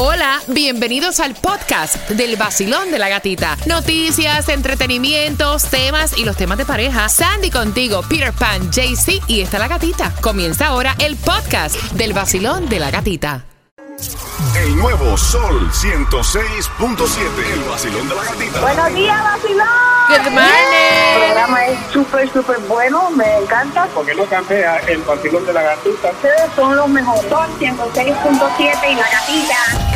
Hola, bienvenidos al podcast del vacilón de la gatita. Noticias, entretenimientos, temas y los temas de pareja. Sandy contigo, Peter Pan, JC y está la gatita. Comienza ahora el podcast del vacilón de la gatita. El nuevo Sol 106.7. El vacilón de la gatita. Buenos días, vacilón. Good El morning. programa es súper, súper bueno, me encanta. porque no cambia el vacilón de la gatita. Ustedes son los mejores. Son 106.7 y la gatita.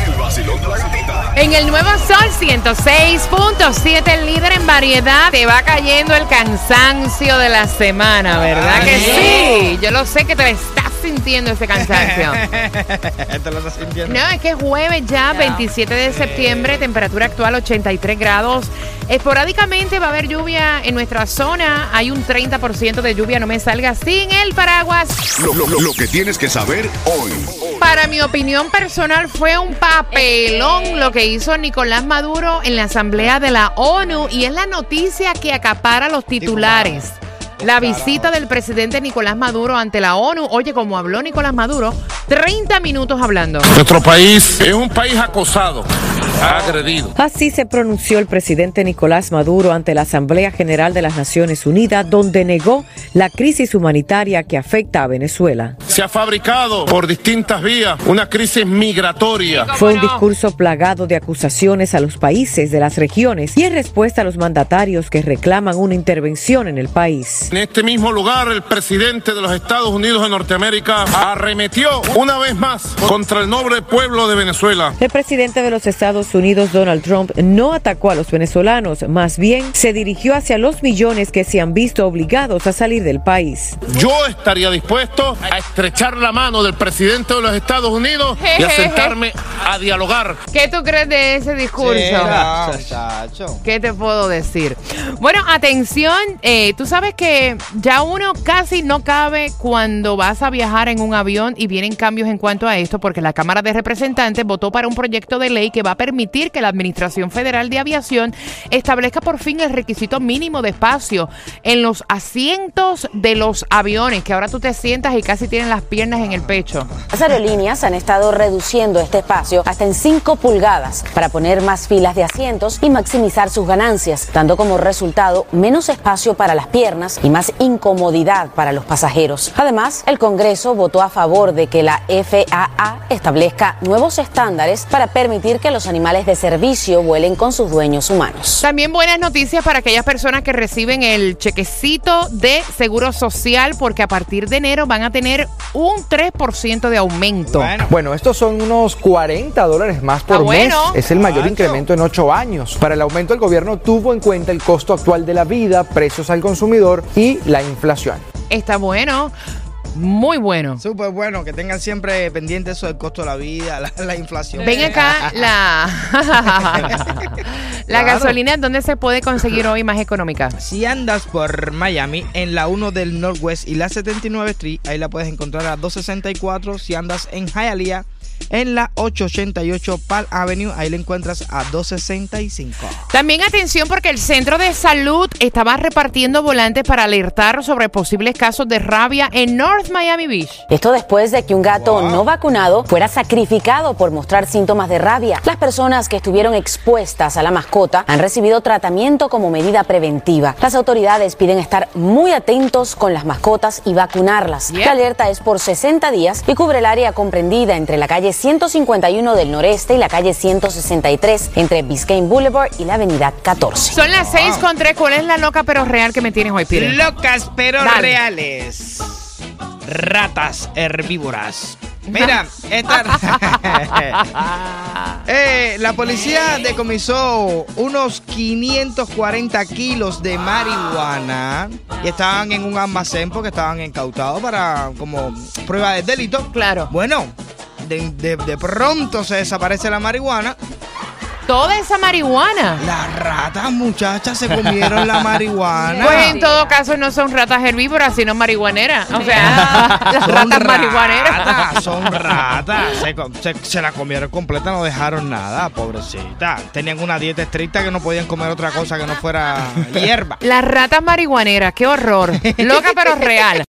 En el nuevo Sol 106.7, el líder en variedad, te va cayendo el cansancio de la semana, ¿verdad que sí? Yo lo sé que te estás sintiendo ese cansancio. Te lo estás sintiendo. No, es que es jueves ya, 27 de septiembre, temperatura actual 83 grados. Esporádicamente va a haber lluvia en nuestra zona. Hay un 30% de lluvia, no me salga sin el paraguas. Lo, lo- lo que tienes que saber hoy. Para mi opinión personal fue un papelón lo que hizo Nicolás Maduro en la Asamblea de la ONU y es la noticia que acapara los titulares. La visita del presidente Nicolás Maduro ante la ONU. Oye, como habló Nicolás Maduro, 30 minutos hablando. Nuestro país es un país acosado, agredido. Así se pronunció el presidente Nicolás Maduro ante la Asamblea General de las Naciones Unidas, donde negó la crisis humanitaria que afecta a Venezuela. Se ha fabricado por distintas vías una crisis migratoria. Fue un discurso plagado de acusaciones a los países de las regiones y en respuesta a los mandatarios que reclaman una intervención en el país. En este mismo lugar, el presidente de los Estados Unidos de Norteamérica arremetió una vez más contra el noble pueblo de Venezuela. El presidente de los Estados Unidos, Donald Trump, no atacó a los venezolanos, más bien se dirigió hacia los millones que se han visto obligados a salir del país. Yo estaría dispuesto a estrechar la mano del presidente de los Estados Unidos y a sentarme a dialogar. ¿Qué tú crees de ese discurso? ¿Qué te puedo decir? Bueno, atención, eh, tú sabes que ya uno casi no cabe cuando vas a viajar en un avión y vienen cambios en cuanto a esto porque la Cámara de Representantes votó para un proyecto de ley que va a permitir que la Administración Federal de Aviación establezca por fin el requisito mínimo de espacio en los asientos de los aviones, que ahora tú te sientas y casi tienen las piernas en el pecho. Las aerolíneas han estado reduciendo este espacio hasta en 5 pulgadas para poner más filas de asientos y maximizar sus ganancias, dando como resultado menos espacio para las piernas y más incomodidad para los pasajeros. Además, el Congreso votó a favor de que la FAA establezca nuevos estándares para permitir que los animales de servicio vuelen con sus dueños humanos. También buenas noticias para aquellas personas que reciben el chequecito de seguro social porque a partir de enero van a tener un 3% de aumento. Bueno, estos son unos 40 dólares más por Ah, bueno. mes. Es el mayor incremento en ocho años. Para el aumento, el gobierno tuvo en cuenta el costo actual de la vida, precios al consumidor y la inflación. Está bueno, muy bueno. Súper bueno, que tengan siempre pendiente eso del costo de la vida, la, la inflación. Ven acá la, la Claro. gasolina, ¿dónde se puede conseguir hoy más económica? Si andas por Miami, en la 1 del Northwest y la 79 Street, ahí la puedes encontrar a 264. Si andas en Hialeah, en la 888 Park Avenue, ahí la encuentras a 265. También atención porque el Centro de Salud estaba repartiendo volantes para alertar sobre posibles casos de rabia en North Miami Beach. Esto después de que un gato no vacunado fuera sacrificado por mostrar síntomas de rabia. Las personas que estuvieron expuestas a la mascota han recibido tratamiento como medida preventiva. Las autoridades piden estar muy atentos con las mascotas y vacunarlas. Yep. La alerta es por 60 días y cubre el área comprendida entre la calle 151 del noreste y la calle 163 entre Biscayne Boulevard y la avenida 14. Son las 6 con 3. ¿Cuál es la loca pero real que me tienes hoy, Peter? Locas pero Dale. reales. Ratas herbívoras. Mira, esta. Eh, la policía decomisó unos 540 kilos de marihuana y estaban en un almacén porque estaban incautados para como prueba de delito. Claro. Bueno, de, de- de pronto se desaparece la marihuana. Toda esa marihuana. Las ratas, muchachas, se comieron la marihuana. Pues en todo caso no son ratas herbívoras, sino marihuaneras. O sea, las Son ratas marihuaneras. ratas, Son ratas. Se- se la comieron completa, no dejaron nada, pobrecita. Tenían una dieta estricta que no podían comer otra cosa que no fuera hierba. Las ratas marihuaneras, qué horror. Loca pero real.